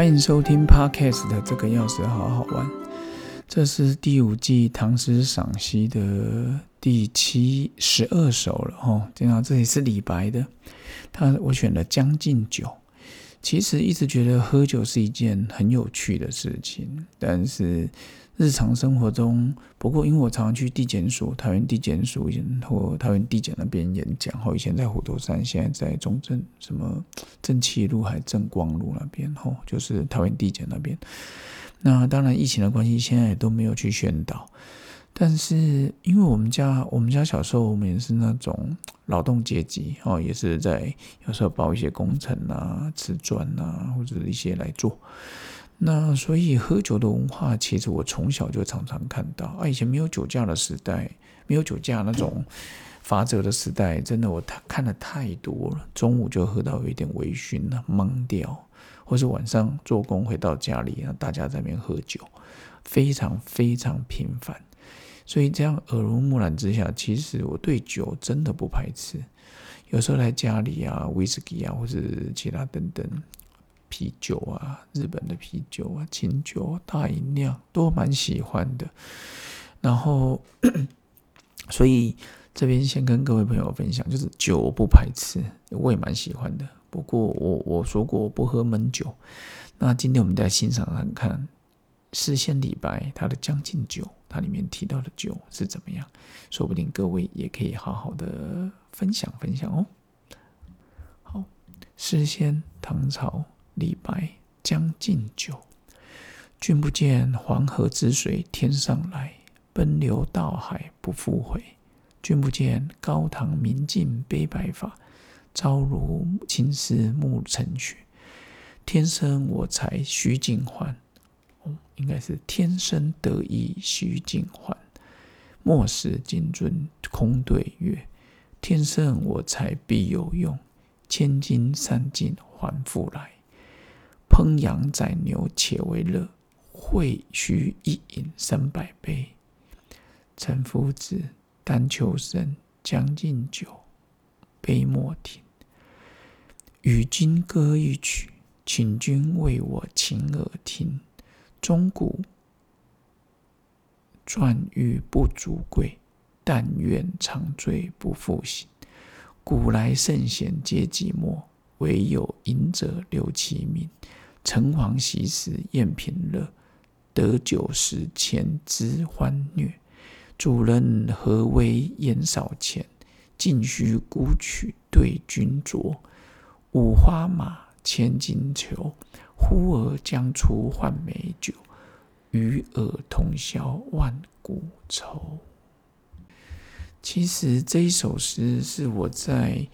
欢迎收听 Podcast 的这个钥匙好好玩。这是第五季唐诗赏析的第七十二首了哦。这样，这里是李白的，他我选了《将进酒》。其实一直觉得喝酒是一件很有趣的事情，但是。日常生活中，不过因为我常常去地检署、桃园地检署或桃园地检那边演讲，吼，以前在虎头山，现在在中正什么正气路还正光路那边，吼，就是桃园地检那边。那当然疫情的关系，现在也都没有去宣导。但是因为我们家，我们家小时候我们也是那种劳动阶级，哦，也是在有时候包一些工程啊、瓷砖啊，或者一些来做。那所以喝酒的文化，其实我从小就常常看到啊。以前没有酒驾的时代，没有酒驾那种法则的时代，真的我看看的太多了。中午就喝到有一点微醺了，懵掉，或是晚上做工回到家里，大家在那边喝酒，非常非常频繁。所以这样耳濡目染之下，其实我对酒真的不排斥。有时候来家里啊，威士忌啊，或者其他等等。啤酒啊，日本的啤酒啊，清酒、啊大饮料都蛮喜欢的。然后，所以这边先跟各位朋友分享，就是酒不排斥，我也蛮喜欢的。不过我我说过我不喝闷酒。那今天我们再欣赏看看诗仙李白他的《将进酒》，它里面提到的酒是怎么样？说不定各位也可以好好的分享分享哦。好，诗仙唐朝。李白《将进酒》：君不见黄河之水天上来，奔流到海不复回。君不见高堂明镜悲白发，朝如青丝暮成雪。天生我材须尽欢，哦，应该是天生得意须尽欢。莫使金樽空对月，天生我材必有用，千金散尽还复来。烹羊宰牛且为乐，会须一饮三百杯。岑夫子，丹丘生，将进酒，杯莫停。与君歌一曲，请君为我倾耳听。钟鼓馔玉不足贵，但愿长醉不复醒。古来圣贤皆寂寞，惟有饮者留其名。陈王昔时宴平乐，得酒十千恣欢谑。主人何为言少钱？径须沽取对君酌。五花马，千金裘，呼儿将出换美酒。与尔同销万古愁。其实这一首诗是我在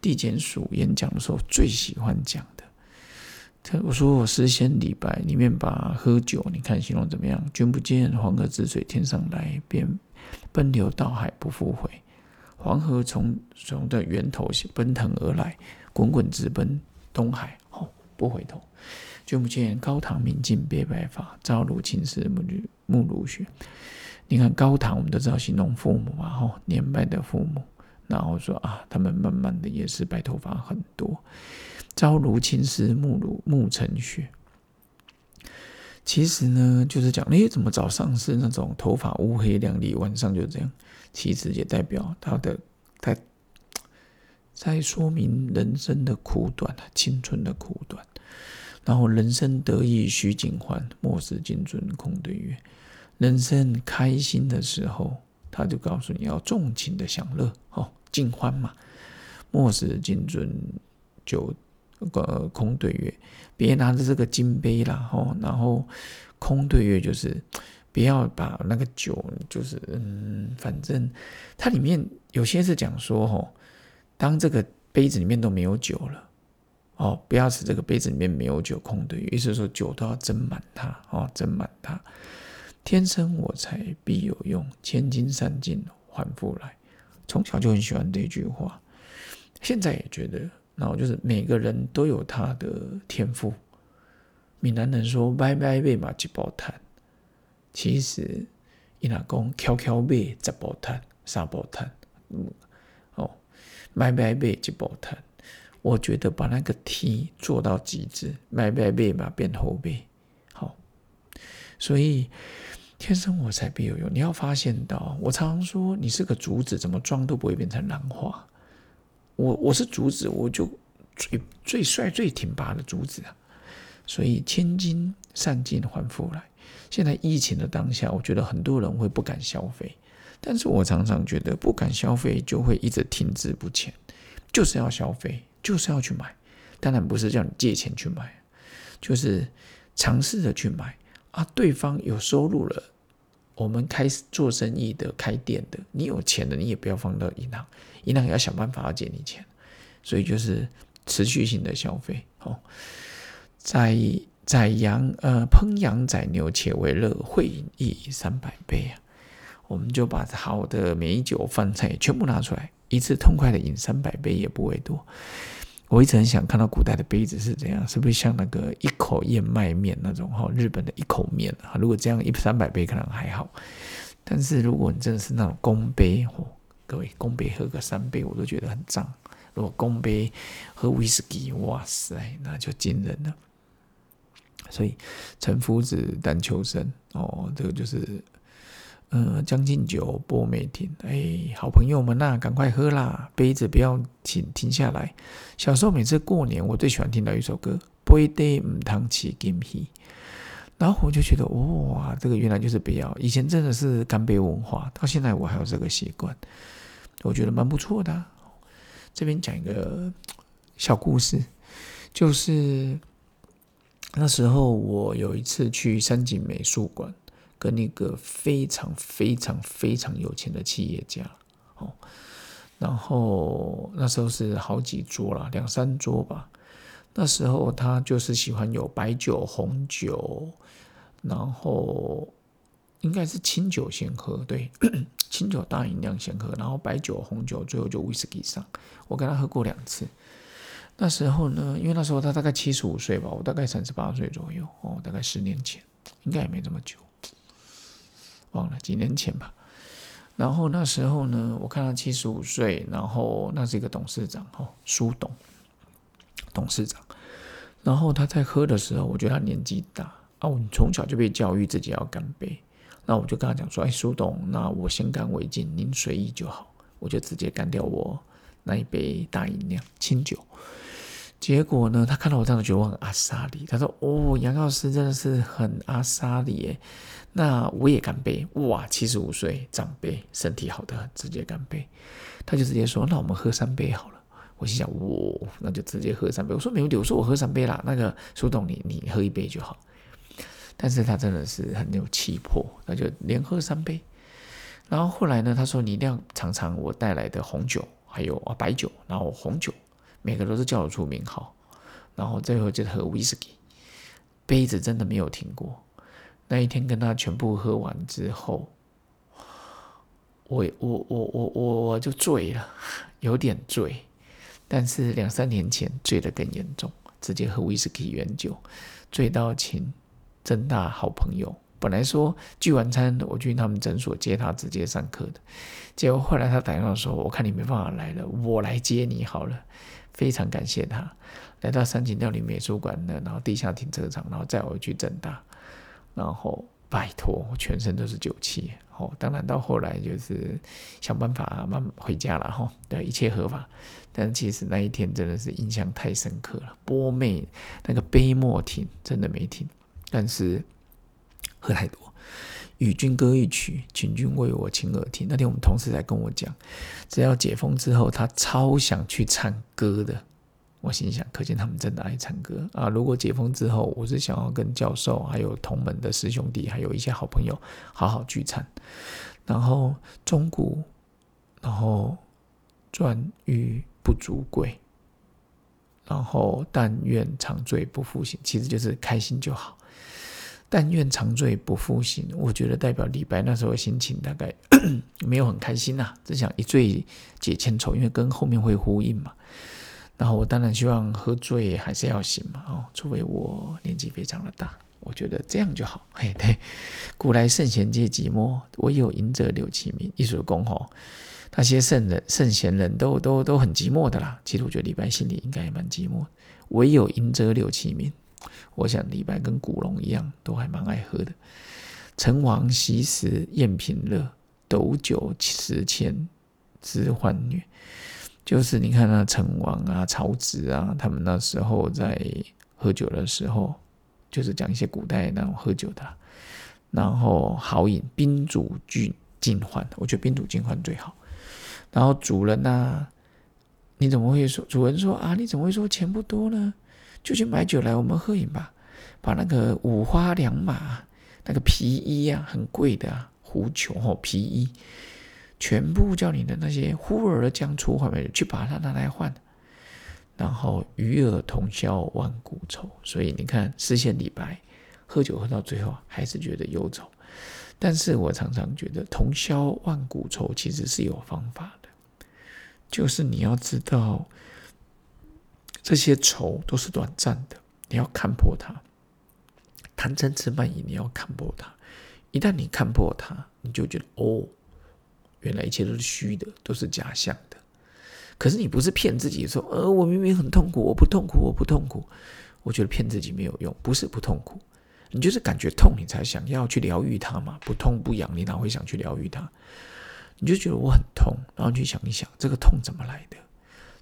地检署演讲的时候最喜欢讲的。我说我诗仙李白里面把喝酒，你看形容怎么样？君不见黄河之水天上来，便奔流到海不复回。黄河从从的源头奔腾而来，滚滚直奔东海，哦，不回头。君不见高堂明镜悲白发，朝如青丝暮暮如雪。你看高堂，我们都知道形容父母嘛，吼，年迈的父母。然后说啊，他们慢慢的也是白头发很多。朝如青丝，暮如暮成雪。其实呢，就是讲，哎，怎么早上是那种头发乌黑亮丽，晚上就这样？其实也代表他的在在说明人生的苦短啊，青春的苦短。然后人生得意须尽欢，莫使金樽空对月。人生开心的时候，他就告诉你要纵情的享乐，哦，尽欢嘛。莫使金樽酒。呃空对月，别拿着这个金杯啦，吼，然后空对月就是不要把那个酒，就是嗯，反正它里面有些是讲说，吼，当这个杯子里面都没有酒了，哦，不要使这个杯子里面没有酒，空对月，意思是说酒都要斟满它，哦，斟满它。天生我材必有用，千金散尽还复来。从小就很喜欢这句话，现在也觉得。然后就是每个人都有他的天赋。闽南人说“拜拜背嘛一包炭”，其实伊那讲“敲敲背十包炭、三包炭”。嗯，哦，拜拜背一包炭。我觉得把那个 T 做到极致，买买背嘛变后背，好。所以天生我材必有用。你要发现到，我常常说，你是个竹子，怎么装都不会变成兰花。我我是竹子，我就最最帅、最挺拔的竹子啊。所以千金散尽还复来。现在疫情的当下，我觉得很多人会不敢消费，但是我常常觉得不敢消费就会一直停滞不前，就是要消费，就是要去买。当然不是叫你借钱去买，就是尝试着去买啊。对方有收入了，我们开始做生意的、开店的，你有钱的，你也不要放到银行，银行也要想办法要借你钱。所以就是持续性的消费，哦，在。宰羊，呃，烹羊宰牛，且为乐，会饮亦三百杯啊！我们就把好的美酒饭菜全部拿出来，一次痛快的饮三百杯也不为多。我一直很想看到古代的杯子是怎样，是不是像那个一口燕麦面那种哈？日本的一口面啊，如果这样一三百杯可能还好，但是如果你真的是那种公杯，哦，各位公杯喝个三杯我都觉得很脏。如果公杯喝威士忌，哇塞，那就惊人了。所以，陈夫子但求生哦，这个就是，呃，将进酒，波美停。哎，好朋友们呐，赶快喝啦，杯子不要停停下来。小时候每次过年，我最喜欢听到一首歌《杯底唔汤起金喜》，然后我就觉得，哇，这个原来就是不要。以前真的是干杯文化，到现在我还有这个习惯，我觉得蛮不错的。这边讲一个小故事，就是。那时候我有一次去三井美术馆，跟那个非常非常非常有钱的企业家哦，然后那时候是好几桌了，两三桌吧。那时候他就是喜欢有白酒、红酒，然后应该是清酒先喝，对，清酒大饮量先喝，然后白酒、红酒，最后就威士忌上。我跟他喝过两次。那时候呢，因为那时候他大概七十五岁吧，我大概三十八岁左右哦，大概十年前，应该也没这么久，忘了几年前吧。然后那时候呢，我看他七十五岁，然后那是一个董事长哦，苏董董事长。然后他在喝的时候，我觉得他年纪大啊，我从小就被教育自己要干杯。那我就跟他讲说：“哎，苏董，那我先干为敬，您随意就好。”我就直接干掉我那一杯大饮料清酒。结果呢，他看到我这样觉得我很阿萨里。他说：“哦，杨老师真的是很阿萨里耶。”那我也干杯，哇，七十五岁长辈，身体好的，直接干杯。他就直接说：“那我们喝三杯好了。”我心想：“哇，那就直接喝三杯。”我说：“没问题。”我说：“我喝三杯啦。”那个苏董，你你喝一杯就好。但是他真的是很有气魄，那就连喝三杯。然后后来呢，他说：“你一定要尝尝我带来的红酒，还有啊白酒，然后红酒。”每个都是叫得出名号，然后最后就喝威士忌，杯子真的没有停过。那一天跟他全部喝完之后，我我我我我我就醉了，有点醉，但是两三年前醉得更严重，直接喝威士忌原酒，醉到请郑大好朋友。本来说聚完餐我去他们诊所接他直接上课的，结果后来他打电话说：“我看你没办法来了，我来接你好了。”非常感谢他来到三井料理美术馆的，然后地下停车场，然后载我去正大，然后拜托，全身都是酒气。哦，当然到后来就是想办法慢慢回家了哈，对，一切合法。但其实那一天真的是印象太深刻了，波妹那个杯莫停，真的没停，但是喝太多。与君歌一曲，请君为我倾耳听。那天我们同事在跟我讲，只要解封之后，他超想去唱歌的。我心想，可见他们真的爱唱歌啊！如果解封之后，我是想要跟教授、还有同门的师兄弟，还有一些好朋友好好聚餐。然后钟鼓，然后馔玉不足贵，然后但愿长醉不复醒，其实就是开心就好。但愿长醉不复醒，我觉得代表李白那时候心情大概 没有很开心呐，只想一醉解千愁，因为跟后面会呼应嘛。然后我当然希望喝醉还是要醒嘛，哦，除非我年纪非常的大。我觉得这样就好。嘿，对，古来圣贤皆寂寞，唯有饮者留其名。一首公吼，那些圣人、圣贤人都都都很寂寞的啦。其实我觉得李白心里应该也蛮寂寞。唯有饮者留其名。我想李白跟古龙一样，都还蛮爱喝的。陈王昔时宴平乐，斗酒十千恣欢谑。就是你看那陈王啊、曹植啊，他们那时候在喝酒的时候，就是讲一些古代那种喝酒的，然后好饮，宾主尽尽欢。我觉得宾主尽欢最好。然后主人呢，你怎么会说？主人说啊，你怎么会说钱不多呢？就去买酒来，我们喝饮吧。把那个五花两马那个皮衣啊，很贵的啊，狐裘，皮衣。全部叫你的那些呼儿将出换美去把它拿来换，然后与尔同销万古愁。所以你看，诗仙李白喝酒喝到最后还是觉得忧愁。但是我常常觉得同销万古愁其实是有方法的，就是你要知道这些愁都是短暂的，你要看破它。贪嗔痴慢疑，你要看破它。一旦你看破它，你就觉得哦。原来一切都是虚的，都是假象的。可是你不是骗自己说，呃，我明明很痛苦，我不痛苦，我不痛苦。我觉得骗自己没有用，不是不痛苦，你就是感觉痛，你才想要去疗愈它嘛。不痛不痒，你哪会想去疗愈它？你就觉得我很痛，然后去想一想，这个痛怎么来的？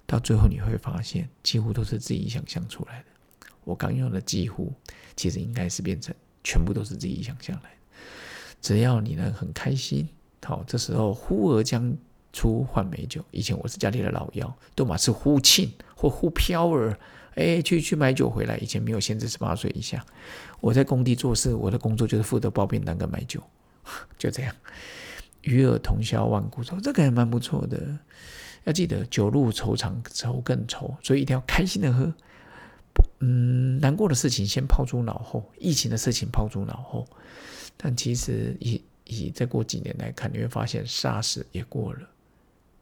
到最后你会发现，几乎都是自己想象出来的。我刚用的几乎，其实应该是变成全部都是自己想象来的。只要你能很开心。好，这时候呼儿将出换美酒。以前我是家里的老幺，都嘛是呼庆或呼飘儿，哎，去去买酒回来。以前没有限制十八岁以下，我在工地做事，我的工作就是负责包便当跟买酒，就这样。与尔同销万古愁，这个还蛮不错的。要记得酒入愁肠，愁更愁，所以一定要开心的喝。嗯，难过的事情先抛诸脑后，疫情的事情抛诸脑后。但其实以以再过几年来看，你会发现 SARS 也过了，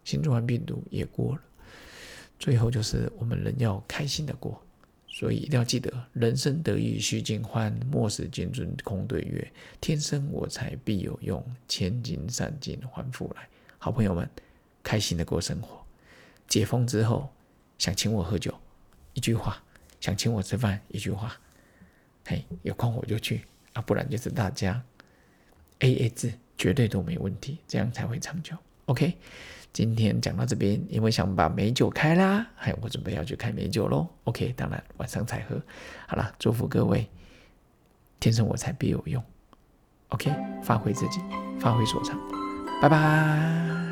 新冠病毒也过了，最后就是我们人要开心的过，所以一定要记得，人生得意须尽欢，莫使金樽空对月。天生我材必有用，千金散尽还复来。好朋友们，开心的过生活。解封之后，想请我喝酒，一句话；想请我吃饭，一句话。嘿，有空我就去啊，不然就是大家。A A 制绝对都没问题，这样才会长久。OK，今天讲到这边，因为想把美酒开啦，嘿我准备要去开美酒喽。OK，当然晚上才喝。好了，祝福各位，天生我材必有用。OK，发挥自己，发挥所长。拜拜。